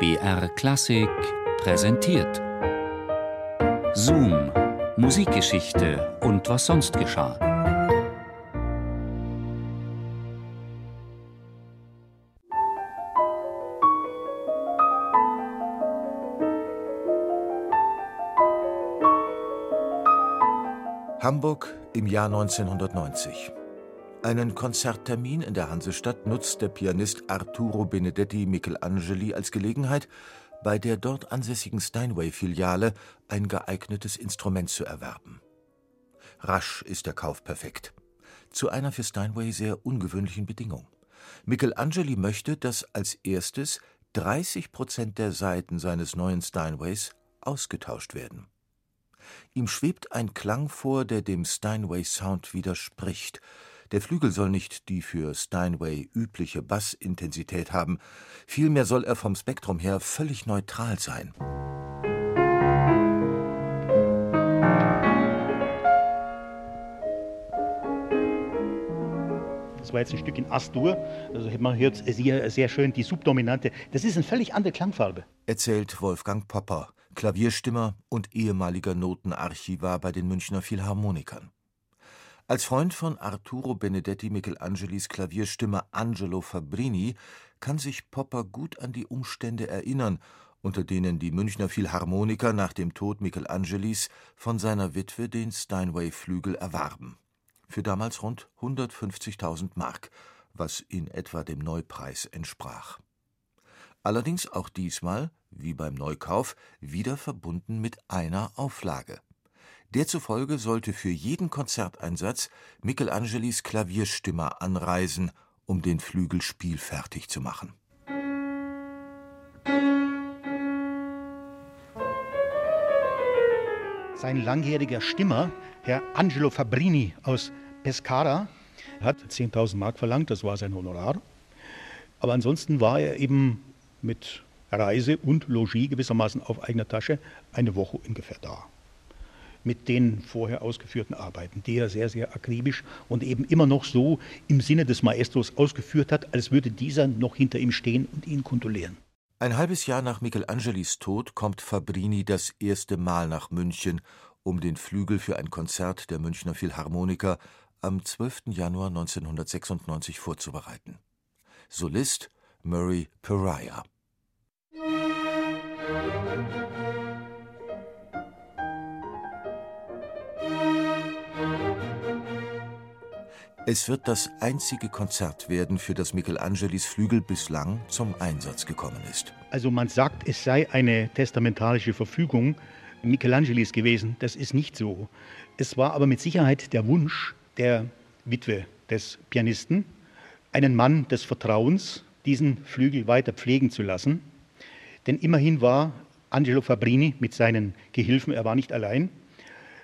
BR Klassik präsentiert. Zoom, Musikgeschichte und was sonst geschah. Hamburg im Jahr 1990. Einen Konzerttermin in der Hansestadt nutzt der Pianist Arturo Benedetti Michelangeli als Gelegenheit, bei der dort ansässigen Steinway-Filiale ein geeignetes Instrument zu erwerben. Rasch ist der Kauf perfekt. Zu einer für Steinway sehr ungewöhnlichen Bedingung. Michelangeli möchte, dass als erstes 30 Prozent der Saiten seines neuen Steinways ausgetauscht werden. Ihm schwebt ein Klang vor, der dem Steinway-Sound widerspricht – der Flügel soll nicht die für Steinway übliche Bassintensität haben, vielmehr soll er vom Spektrum her völlig neutral sein. Das war jetzt ein Stück in Astur. Also man hört sehr, sehr schön die Subdominante. Das ist eine völlig andere Klangfarbe. Erzählt Wolfgang Popper, Klavierstimmer und ehemaliger Notenarchivar bei den Münchner Philharmonikern. Als Freund von Arturo Benedetti Michelangelis Klavierstimme Angelo Fabrini kann sich Popper gut an die Umstände erinnern, unter denen die Münchner Philharmoniker nach dem Tod Michelangelis von seiner Witwe den Steinway-Flügel erwarben. Für damals rund 150.000 Mark, was in etwa dem Neupreis entsprach. Allerdings auch diesmal, wie beim Neukauf, wieder verbunden mit einer Auflage. Derzufolge sollte für jeden Konzerteinsatz Michelangelis Klavierstimmer anreisen, um den Flügel spielfertig zu machen. Sein langjähriger Stimmer, Herr Angelo Fabrini aus Pescara, hat 10.000 Mark verlangt, das war sein Honorar. Aber ansonsten war er eben mit Reise und Logis gewissermaßen auf eigener Tasche eine Woche ungefähr da mit den vorher ausgeführten Arbeiten, die er sehr, sehr akribisch und eben immer noch so im Sinne des Maestros ausgeführt hat, als würde dieser noch hinter ihm stehen und ihn kontrollieren. Ein halbes Jahr nach Michelangelis Tod kommt Fabrini das erste Mal nach München, um den Flügel für ein Konzert der Münchner Philharmoniker am 12. Januar 1996 vorzubereiten. Solist Murray Pariah. Es wird das einzige Konzert werden, für das Michelangelis Flügel bislang zum Einsatz gekommen ist. Also man sagt, es sei eine testamentarische Verfügung Michelangelis gewesen. Das ist nicht so. Es war aber mit Sicherheit der Wunsch der Witwe des Pianisten, einen Mann des Vertrauens, diesen Flügel weiter pflegen zu lassen. Denn immerhin war Angelo Fabrini mit seinen Gehilfen, er war nicht allein,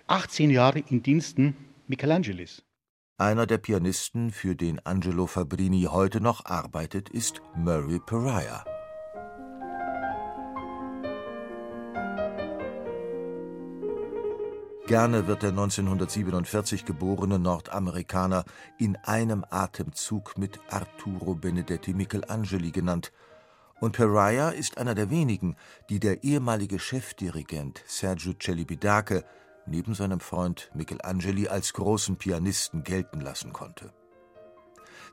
18 Jahre in Diensten Michelangelis. Einer der Pianisten, für den Angelo Fabrini heute noch arbeitet, ist Murray Pariah. Gerne wird der 1947 geborene Nordamerikaner in einem Atemzug mit Arturo Benedetti Michelangeli genannt. Und Pariah ist einer der wenigen, die der ehemalige Chefdirigent Sergio Celibidache neben seinem Freund Michelangeli als großen Pianisten gelten lassen konnte.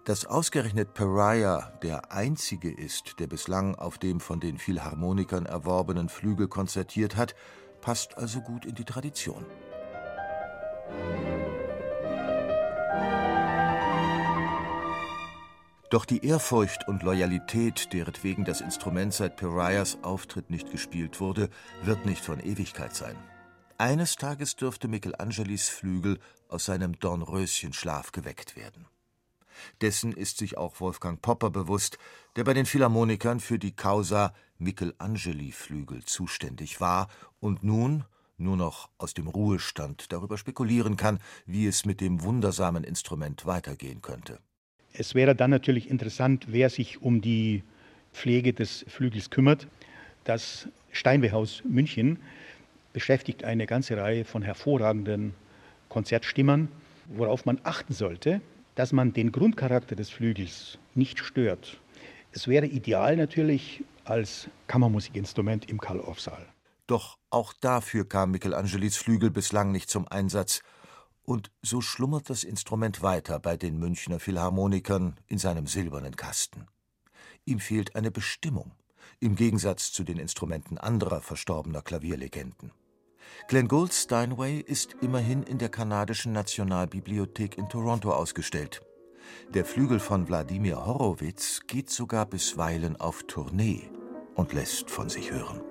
Dass ausgerechnet Pariah der einzige ist, der bislang auf dem von den Philharmonikern erworbenen Flügel konzertiert hat, passt also gut in die Tradition. Doch die Ehrfurcht und Loyalität, deretwegen das Instrument seit Pariahs Auftritt nicht gespielt wurde, wird nicht von Ewigkeit sein. Eines Tages dürfte Michelangelis Flügel aus seinem Dornröschenschlaf geweckt werden. Dessen ist sich auch Wolfgang Popper bewusst, der bei den Philharmonikern für die Causa Michelangeli-Flügel zuständig war und nun nur noch aus dem Ruhestand darüber spekulieren kann, wie es mit dem wundersamen Instrument weitergehen könnte. Es wäre dann natürlich interessant, wer sich um die Pflege des Flügels kümmert. Das Steinwehhaus München beschäftigt eine ganze Reihe von hervorragenden Konzertstimmern, worauf man achten sollte, dass man den Grundcharakter des Flügels nicht stört. Es wäre ideal natürlich als Kammermusikinstrument im Karl-Orff-Saal. Doch auch dafür kam Michelangelis Flügel bislang nicht zum Einsatz. Und so schlummert das Instrument weiter bei den Münchner Philharmonikern in seinem silbernen Kasten. Ihm fehlt eine Bestimmung, im Gegensatz zu den Instrumenten anderer verstorbener Klavierlegenden. Glenn Gould's Steinway ist immerhin in der kanadischen Nationalbibliothek in Toronto ausgestellt. Der Flügel von Wladimir Horowitz geht sogar bisweilen auf Tournee und lässt von sich hören.